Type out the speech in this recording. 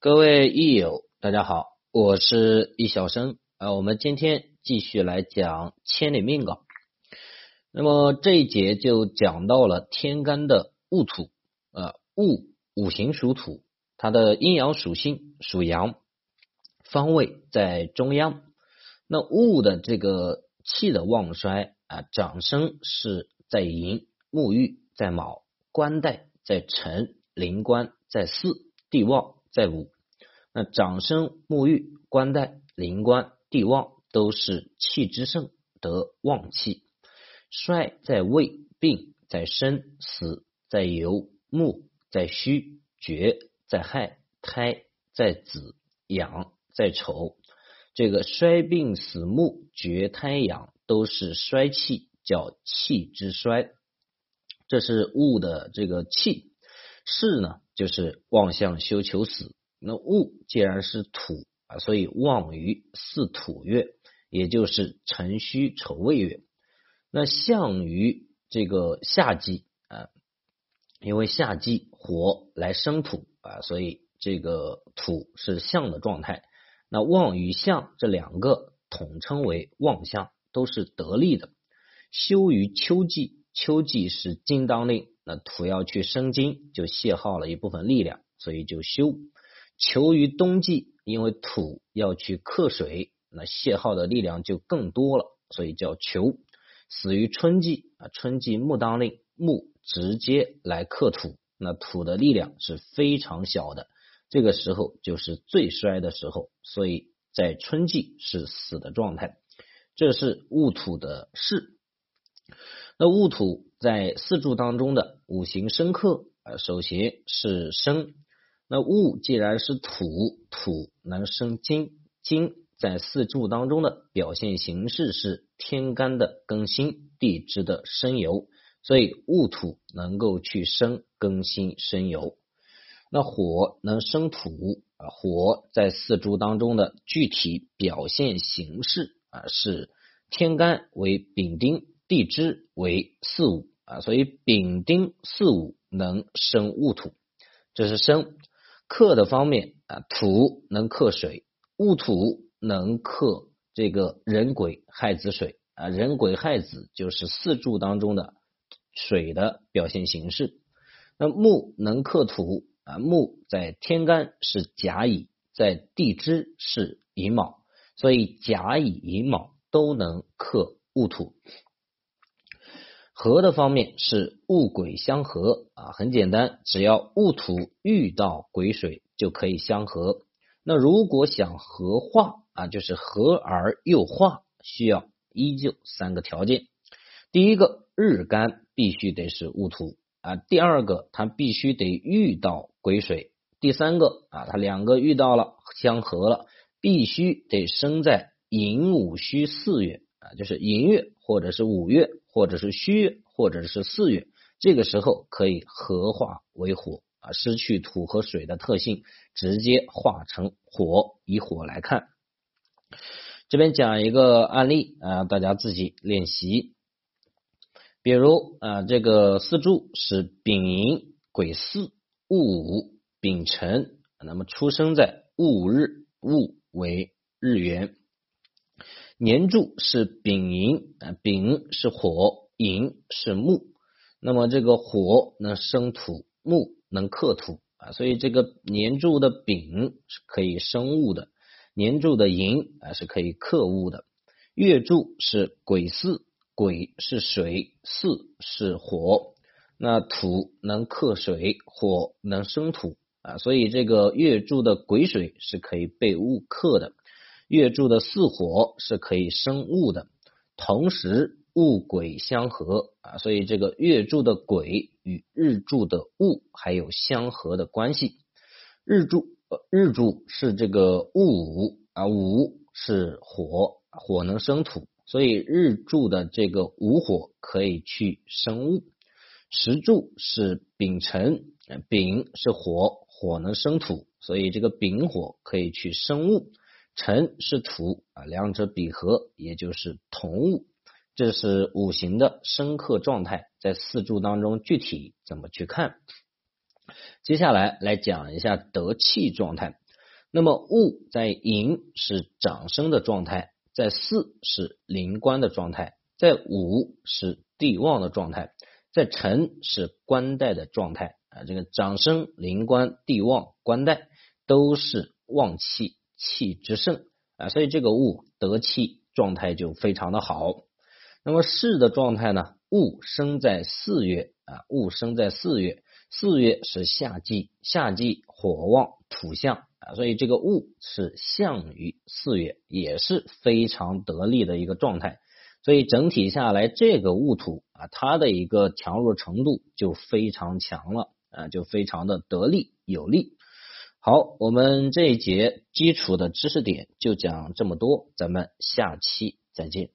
各位益友，大家好，我是易小生啊。我们今天继续来讲千里命稿。那么这一节就讲到了天干的戊土啊，戊五行属土，它的阴阳属性属阳，方位在中央。那戊的这个气的旺衰啊，长生是在寅，沐浴在卯，官带在辰，临官在巳，地旺在午。那长生、沐浴、官带、灵官、地旺都是气之盛，得旺气。衰在未，病在申，死在酉，木在戌，绝在亥，胎在子，养在丑。这个衰病死木绝胎养都是衰气，叫气之衰。这是物的这个气，士呢就是望向休求死。那戊既然是土啊，所以旺于四土月，也就是辰戌丑未月。那相于这个夏季啊，因为夏季火来生土啊，所以这个土是相的状态。那旺与相这两个统称为旺相，都是得力的。休于秋季，秋季是金当令，那土要去生金，就泄耗了一部分力量，所以就休。求于冬季，因为土要去克水，那泄耗的力量就更多了，所以叫求。死于春季啊，春季木当令，木直接来克土，那土的力量是非常小的，这个时候就是最衰的时候，所以在春季是死的状态。这是戊土的势。那戊土在四柱当中的五行生克啊，首先是生。那戊既然是土，土能生金，金在四柱当中的表现形式是天干的更新，地支的生油，所以戊土能够去生更新生油。那火能生土啊，火在四柱当中的具体表现形式啊是天干为丙丁，地支为巳午啊，所以丙丁巳午能生戊土，这是生。克的方面啊，土能克水，戊土能克这个壬癸亥子水啊，壬癸亥子就是四柱当中的水的表现形式。那木能克土啊，木在天干是甲乙，在地支是寅卯，所以甲乙寅卯都能克戊土。合的方面是戊癸相合啊，很简单，只要戊土遇到癸水就可以相合。那如果想合化啊，就是合而又化，需要依旧三个条件：第一个，日干必须得是戊土啊；第二个，它必须得遇到癸水；第三个啊，它两个遇到了相合了，必须得生在寅午戌四月。就是寅月或者是午月。或者是戌月，或者是四月，这个时候可以合化为火啊，失去土和水的特性，直接化成火。以火来看，这边讲一个案例啊，大家自己练习。比如啊，这个四柱是丙寅、癸巳、戊午、丙辰，那么出生在戊日，戊为日元。年柱是丙寅啊，丙是火，寅是木。那么这个火能生土，木能克土啊，所以这个年柱的丙是可以生物的，年柱的寅啊是可以克物的。月柱是癸巳，癸是水，巳是火。那土能克水，火能生土啊，所以这个月柱的癸水是可以被物克的。月柱的巳火是可以生戊的，同时戊癸相合啊，所以这个月柱的癸与日柱的戊还有相合的关系。日柱呃日柱是这个戊午啊，午是火，火能生土，所以日柱的这个午火可以去生戊。时柱是丙辰，丙是火，火能生土，所以这个丙火可以去生戊。辰是土啊，两者比合，也就是同物。这是五行的生克状态，在四柱当中具体怎么去看？接下来来讲一下得气状态。那么戊在寅是长生的状态，在巳是临官的状态，在午是地旺的状态，在辰是官带的状态啊。这个长生、临官、地旺、官带都是旺气，气之盛啊，所以这个戊得气状态就非常的好。那么巳的状态呢？戊生在四月啊，戊生在四月，四月是夏季，夏季火旺土象啊，所以这个戊是相于四月，也是非常得力的一个状态。所以整体下来，这个戊土啊，它的一个强弱程度就非常强了啊，就非常的得力有力。好，我们这一节基础的知识点就讲这么多，咱们下期再见。